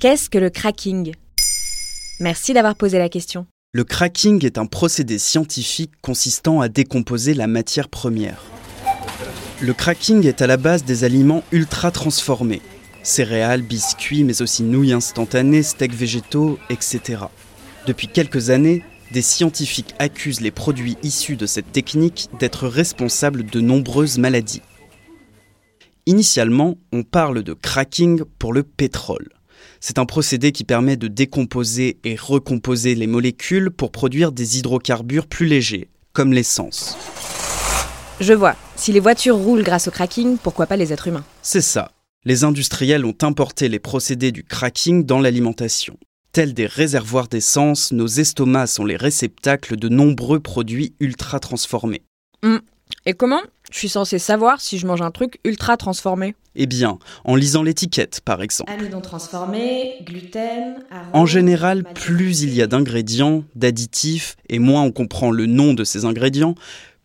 Qu'est-ce que le cracking? Merci d'avoir posé la question. Le cracking est un procédé scientifique consistant à décomposer la matière première. Le cracking est à la base des aliments ultra transformés. Céréales, biscuits, mais aussi nouilles instantanées, steaks végétaux, etc. Depuis quelques années, des scientifiques accusent les produits issus de cette technique d'être responsables de nombreuses maladies. Initialement, on parle de cracking pour le pétrole. C'est un procédé qui permet de décomposer et recomposer les molécules pour produire des hydrocarbures plus légers, comme l'essence. Je vois. Si les voitures roulent grâce au cracking, pourquoi pas les êtres humains? C'est ça. Les industriels ont importé les procédés du cracking dans l'alimentation. Tels des réservoirs d'essence, nos estomacs sont les réceptacles de nombreux produits ultra transformés. Hmm. Et comment je suis censé savoir si je mange un truc ultra transformé? Eh bien, en lisant l'étiquette, par exemple. Amidon transformé, gluten, arôme, En général, plus il y a d'ingrédients, d'additifs, et moins on comprend le nom de ces ingrédients,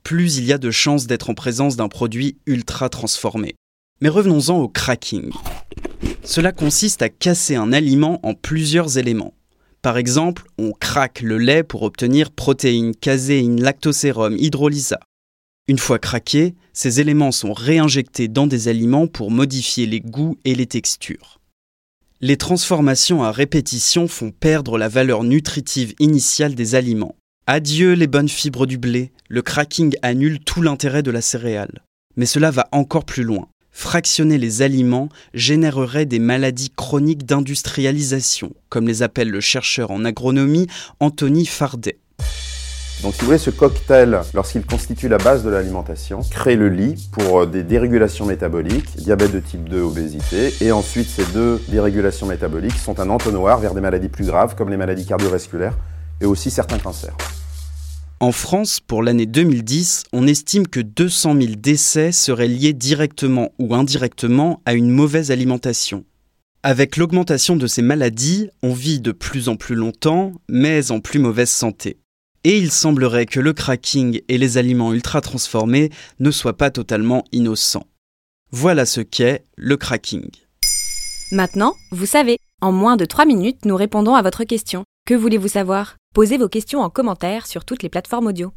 plus il y a de chances d'être en présence d'un produit ultra transformé. Mais revenons-en au cracking. Cela consiste à casser un aliment en plusieurs éléments. Par exemple, on craque le lait pour obtenir protéines, caséine, lactosérum, hydrolysa. Une fois craqués, ces éléments sont réinjectés dans des aliments pour modifier les goûts et les textures. Les transformations à répétition font perdre la valeur nutritive initiale des aliments. Adieu les bonnes fibres du blé, le cracking annule tout l'intérêt de la céréale. Mais cela va encore plus loin. Fractionner les aliments générerait des maladies chroniques d'industrialisation, comme les appelle le chercheur en agronomie Anthony Fardet. Donc si vous voulez, ce cocktail, lorsqu'il constitue la base de l'alimentation, crée le lit pour euh, des dérégulations métaboliques, diabète de type 2, obésité, et ensuite ces deux dérégulations métaboliques sont un entonnoir vers des maladies plus graves comme les maladies cardiovasculaires et aussi certains cancers. En France, pour l'année 2010, on estime que 200 000 décès seraient liés directement ou indirectement à une mauvaise alimentation. Avec l'augmentation de ces maladies, on vit de plus en plus longtemps, mais en plus mauvaise santé. Et il semblerait que le cracking et les aliments ultra transformés ne soient pas totalement innocents. Voilà ce qu'est le cracking. Maintenant, vous savez. En moins de 3 minutes, nous répondons à votre question. Que voulez-vous savoir? Posez vos questions en commentaire sur toutes les plateformes audio.